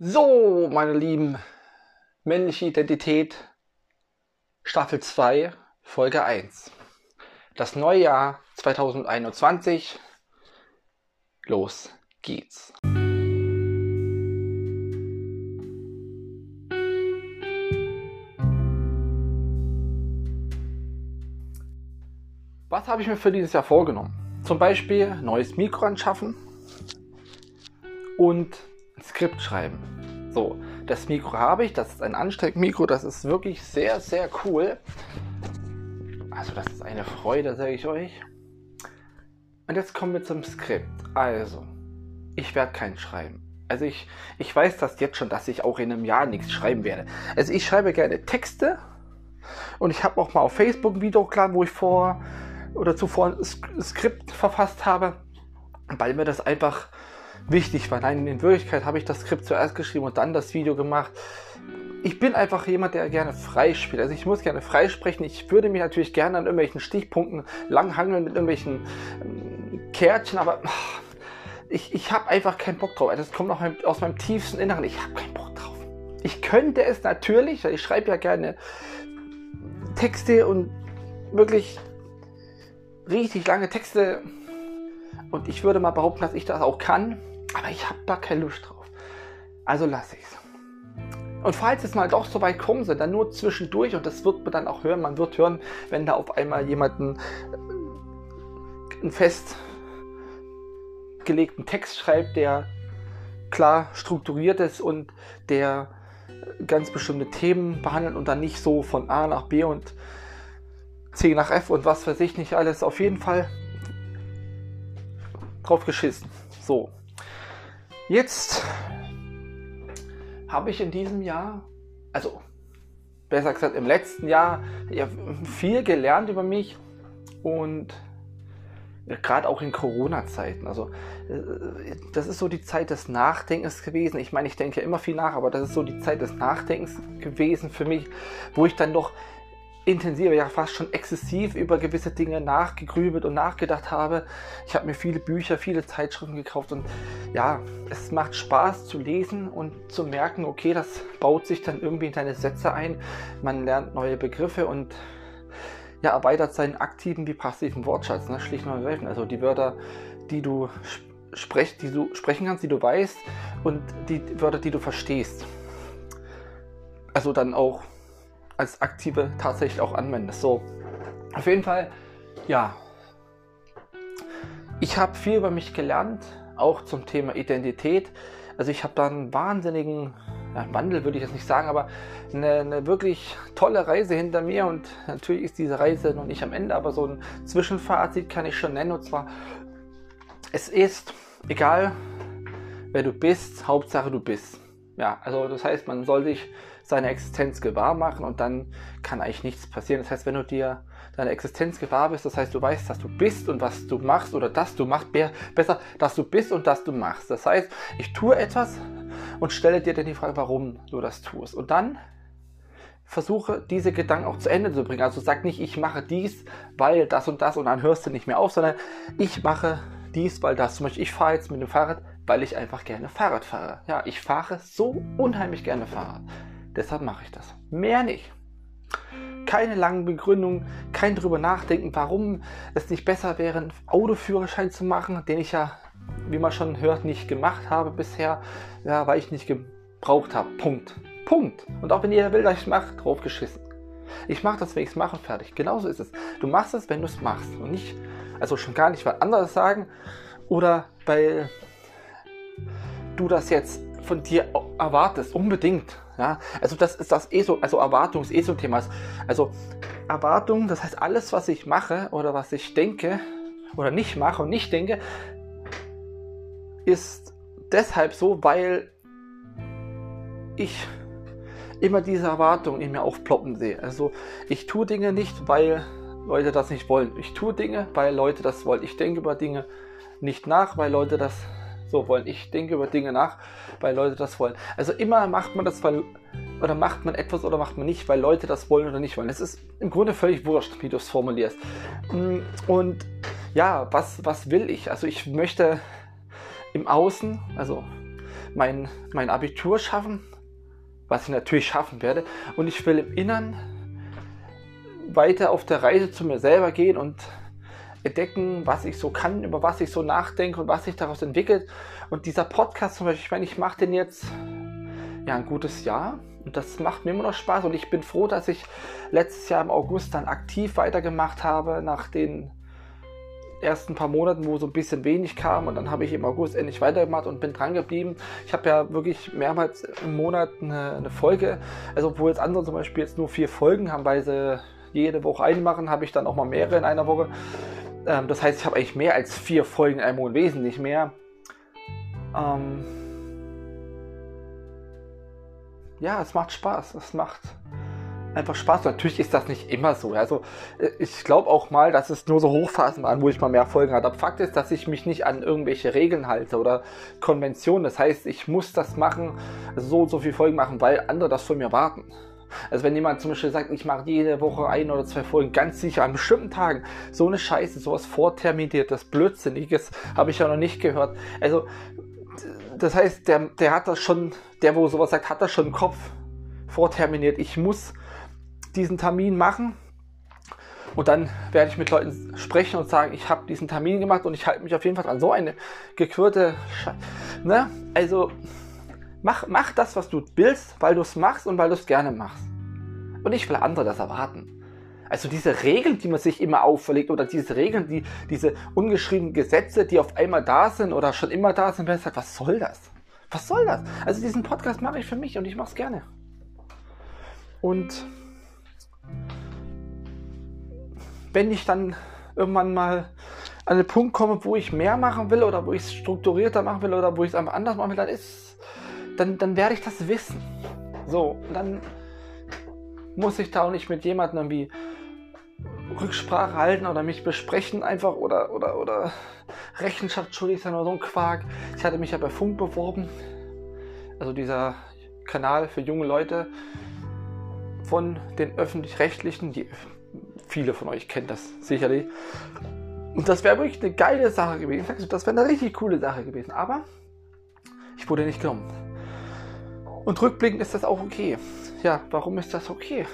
So, meine Lieben, männliche Identität, Staffel 2, Folge 1. Das neue Jahr 2021. Los geht's. Was habe ich mir für dieses Jahr vorgenommen? Zum Beispiel neues Mikro anschaffen und Skript schreiben. So, das Mikro habe ich, das ist ein Ansteckmikro, das ist wirklich sehr, sehr cool. Also das ist eine Freude, sage ich euch. Und jetzt kommen wir zum Skript. Also, ich werde kein schreiben. Also ich, ich weiß das jetzt schon, dass ich auch in einem Jahr nichts schreiben werde. Also ich schreibe gerne Texte und ich habe auch mal auf Facebook ein Video hochgeladen, wo ich vor oder zuvor ein Skript verfasst habe, weil mir das einfach wichtig war. Nein, in Wirklichkeit habe ich das Skript zuerst geschrieben und dann das Video gemacht. Ich bin einfach jemand, der gerne frei spielt. Also ich muss gerne frei sprechen. Ich würde mich natürlich gerne an irgendwelchen Stichpunkten langhangeln mit irgendwelchen ähm, Kärtchen, aber ach, ich, ich habe einfach keinen Bock drauf. Das kommt auch aus meinem tiefsten Inneren. Ich habe keinen Bock drauf. Ich könnte es natürlich, ich schreibe ja gerne Texte und wirklich richtig lange Texte. Und ich würde mal behaupten, dass ich das auch kann. Aber ich habe da keine Lust drauf. Also lasse ich es. Und falls es mal doch so weit kommen soll, dann nur zwischendurch und das wird man dann auch hören. Man wird hören, wenn da auf einmal jemanden äh, einen festgelegten Text schreibt, der klar strukturiert ist und der ganz bestimmte Themen behandelt und dann nicht so von A nach B und C nach F und was weiß ich nicht alles. Auf jeden Fall drauf geschissen. So. Jetzt habe ich in diesem Jahr, also besser gesagt im letzten Jahr, ja, viel gelernt über mich und gerade auch in Corona-Zeiten. Also äh, das ist so die Zeit des Nachdenkens gewesen. Ich meine, ich denke immer viel nach, aber das ist so die Zeit des Nachdenkens gewesen für mich, wo ich dann doch intensiver, ja fast schon exzessiv über gewisse Dinge nachgegrübelt und nachgedacht habe. Ich habe mir viele Bücher, viele Zeitschriften gekauft und ja, es macht Spaß zu lesen und zu merken, okay, das baut sich dann irgendwie in deine Sätze ein. Man lernt neue Begriffe und ja, erweitert seinen aktiven wie passiven Wortschatz, ne? schlicht und ergreifend. Also die Wörter, die du sprech, die du sprechen kannst, die du weißt und die Wörter, die du verstehst. Also dann auch als Aktive tatsächlich auch anwendest. So, auf jeden Fall, ja. Ich habe viel über mich gelernt, auch zum Thema Identität. Also ich habe da einen wahnsinnigen ja, Wandel, würde ich jetzt nicht sagen, aber eine, eine, wirklich tolle Reise hinter mir und natürlich ist diese Reise noch nicht am Ende, aber so ein Zwischenfazit kann ich schon nennen und zwar, es ist egal, wer du bist, Hauptsache du bist. Ja, also das heißt, man soll sich seine Existenz gewahr machen und dann kann eigentlich nichts passieren. Das heißt, wenn du dir deine Existenz gewahr bist, das heißt, du weißt, dass du bist und was du machst oder dass du machst, besser, dass du bist und dass du machst. Das heißt, ich tue etwas und stelle dir dann die Frage, warum du das tust. Und dann versuche diese Gedanken auch zu Ende zu bringen. Also sag nicht, ich mache dies, weil das und das und dann hörst du nicht mehr auf, sondern ich mache dies, weil das. Zum Beispiel, ich fahre jetzt mit dem Fahrrad, weil ich einfach gerne Fahrrad fahre. Ja, ich fahre so unheimlich gerne Fahrrad. Deshalb mache ich das. Mehr nicht. Keine langen Begründungen, kein drüber nachdenken, warum es nicht besser wäre, einen Autoführerschein zu machen, den ich ja, wie man schon hört, nicht gemacht habe bisher, ja, weil ich nicht gebraucht habe. Punkt. Punkt. Und auch wenn jeder will, dass ich es mache, drauf geschissen. Ich mache das, wenn ich es mache fertig. Genauso ist es. Du machst es, wenn du es machst. Und nicht, also schon gar nicht, weil andere sagen oder weil du das jetzt von dir erwartest, unbedingt. Ja, also das ist das ESO, also Erwartung ist ESO-Thema. Also Erwartung, das heißt alles, was ich mache oder was ich denke oder nicht mache und nicht denke, ist deshalb so, weil ich immer diese Erwartung in mir aufploppen sehe. Also ich tue Dinge nicht, weil Leute das nicht wollen. Ich tue Dinge, weil Leute das wollen. Ich denke über Dinge nicht nach, weil Leute das so wollen. Ich denke über Dinge nach, weil Leute das wollen. Also immer macht man das, weil oder macht man etwas oder macht man nicht, weil Leute das wollen oder nicht wollen. Es ist im Grunde völlig wurscht, wie du es formulierst. Mm, und ja, was, was will ich? Also ich möchte im Außen, also mein, mein Abitur schaffen, was ich natürlich schaffen werde. Und ich will im Innern weiter auf der Reise zu mir selber gehen und entdecken, was ich so kann, über was ich so nachdenke und was sich daraus entwickelt. Und dieser Podcast zum Beispiel, ich meine, ich mache den jetzt ja ein gutes Jahr und das macht mir immer noch Spaß und ich bin froh, dass ich letztes Jahr im August dann aktiv weitergemacht habe nach den ersten paar Monaten, wo so ein bisschen wenig kam und dann habe ich im August endlich weitergemacht und bin dran geblieben. Ich habe ja wirklich mehrmals im Monat eine, eine Folge, also obwohl jetzt andere zum Beispiel jetzt nur vier Folgen haben, weil sie jede Woche eine machen, habe ich dann auch mal mehrere in einer Woche. Ähm, das heißt, ich habe eigentlich mehr als vier Folgen in einem Monat, wesentlich mehr. Ähm ja, es macht Spaß. Es macht einfach Spaß. Natürlich ist das nicht immer so. Also äh, ich glaube auch mal, dass es nur so Hochphasen waren, wo ich mal mehr Folgen hatte. Aber Fakt ist, dass ich mich nicht an irgendwelche Regeln halte oder Konventionen. Das heißt, ich muss das machen, so und so viele Folgen machen, weil andere das von mir warten. Also wenn jemand zum Beispiel sagt, ich mache jede Woche ein oder zwei Folgen, ganz sicher an bestimmten Tagen, so eine Scheiße, sowas vorterminiertes, Blödsinniges, habe ich ja noch nicht gehört. Also das heißt, der, der hat das schon, der wo sowas sagt, hat das schon im Kopf vorterminiert. Ich muss diesen Termin machen und dann werde ich mit Leuten sprechen und sagen, ich habe diesen Termin gemacht und ich halte mich auf jeden Fall dran. So eine gequirlte Scheiße. Ne? Also Mach, mach das, was du willst, weil du es machst und weil du es gerne machst. Und nicht, weil andere das erwarten. Also diese Regeln, die man sich immer auferlegt oder diese Regeln, die, diese ungeschriebenen Gesetze, die auf einmal da sind oder schon immer da sind, sagt, was soll das? Was soll das? Also diesen Podcast mache ich für mich und ich mache es gerne. Und wenn ich dann irgendwann mal an den Punkt komme, wo ich mehr machen will oder wo ich es strukturierter machen will oder wo ich es einfach anders machen will, dann ist dann, dann werde ich das wissen. So, dann muss ich da auch nicht mit jemandem irgendwie Rücksprache halten oder mich besprechen einfach oder, oder, oder Rechenschaft schuldig sein oder so ein Quark. Ich hatte mich ja bei Funk beworben, also dieser Kanal für junge Leute von den öffentlich-rechtlichen, die viele von euch kennen das sicherlich. Und das wäre wirklich eine geile Sache gewesen. Das wäre eine richtig coole Sache gewesen. Aber ich wurde nicht genommen. Und rückblickend ist das auch okay. Ja, warum ist das okay?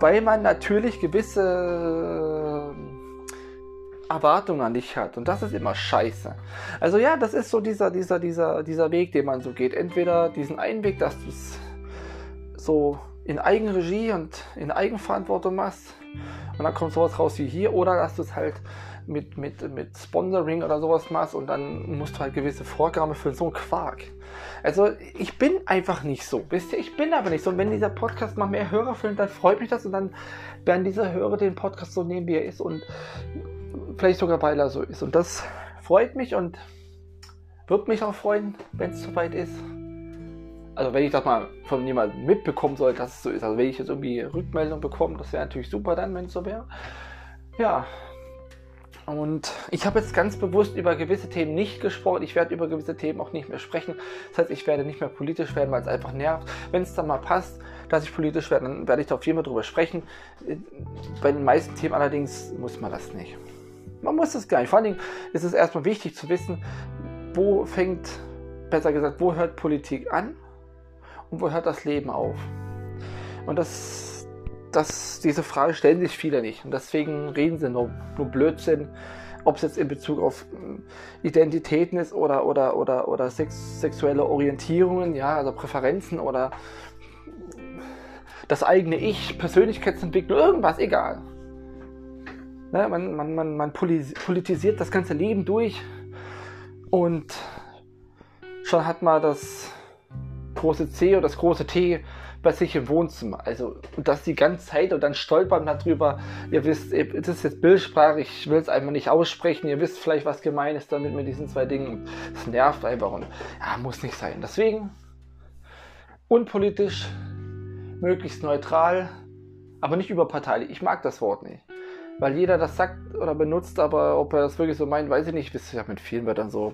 Weil man natürlich gewisse äh, Erwartungen an dich hat. Und das ist immer scheiße. Also ja, das ist so dieser, dieser, dieser, dieser Weg, den man so geht. Entweder diesen einen Weg, dass du es so in Eigenregie und in Eigenverantwortung machst. Und dann kommt sowas raus wie hier. Oder dass du es halt mit, mit, mit Sponsoring oder sowas machst und dann musst du halt gewisse Vorgaben für so einen Quark. Also ich bin einfach nicht so, wisst ihr, ich bin aber nicht so. Und wenn dieser Podcast mal mehr Hörer findet, dann freut mich das und dann werden diese Hörer den Podcast so nehmen, wie er ist und vielleicht sogar, weil er so ist. Und das freut mich und wird mich auch freuen, wenn es soweit ist. Also wenn ich das mal von jemandem mitbekommen soll, dass es so ist. Also wenn ich jetzt irgendwie Rückmeldung bekomme, das wäre natürlich super dann, wenn es so wäre. Ja, und ich habe jetzt ganz bewusst über gewisse Themen nicht gesprochen. Ich werde über gewisse Themen auch nicht mehr sprechen. Das heißt, ich werde nicht mehr politisch werden, weil es einfach nervt. Wenn es dann mal passt, dass ich politisch werde, dann werde ich da auf jeden Fall drüber sprechen. Bei den meisten Themen allerdings muss man das nicht. Man muss das gar nicht. Vor allen Dingen ist es erstmal wichtig zu wissen, wo fängt, besser gesagt, wo hört Politik an und wo hört das Leben auf. Und das das, diese Frage stellen sich viele nicht. Und deswegen reden sie nur, nur Blödsinn, ob es jetzt in Bezug auf hm, Identitäten ist oder, oder, oder, oder sex, sexuelle Orientierungen, ja, also Präferenzen oder das eigene Ich, Persönlichkeitsentwicklung, irgendwas, egal. Ne, man, man, man, man politisiert das ganze Leben durch und schon hat man das große C oder das große T bei sich im Wohnzimmer. Also, und das die ganze Zeit und dann stolpern darüber. Ihr wisst, das ist jetzt Bildsprache, ich will es einfach nicht aussprechen. Ihr wisst vielleicht, was gemeint ist damit mit diesen zwei Dingen. Das nervt einfach und ja, muss nicht sein. Deswegen unpolitisch, möglichst neutral, aber nicht überparteilich. Ich mag das Wort nicht. Weil jeder das sagt oder benutzt, aber ob er das wirklich so meint, weiß ich nicht. Ihr, ja mit vielen Wörtern so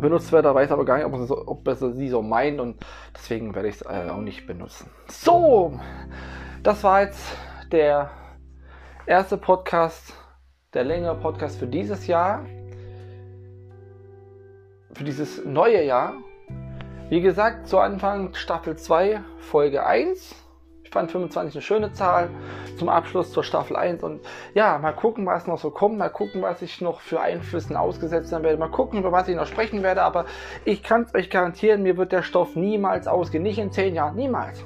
benutzt wird. Er weiß aber gar nicht, ob, so, ob er sie so meint und deswegen werde ich es äh, auch nicht benutzen. So, das war jetzt der erste Podcast, der längere Podcast für dieses Jahr. für dieses neue Jahr. Wie gesagt, zu Anfang Staffel 2, Folge 1. Fand 25 eine schöne Zahl zum Abschluss zur Staffel 1. Und ja, mal gucken, was noch so kommt. Mal gucken, was ich noch für Einflüssen ausgesetzt sein werde. Mal gucken, über was ich noch sprechen werde. Aber ich kann es euch garantieren, mir wird der Stoff niemals ausgehen. Nicht in 10 Jahren, niemals.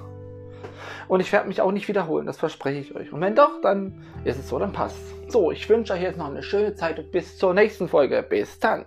Und ich werde mich auch nicht wiederholen, das verspreche ich euch. Und wenn doch, dann ist es so, dann passt. So, ich wünsche euch jetzt noch eine schöne Zeit und bis zur nächsten Folge. Bis dann.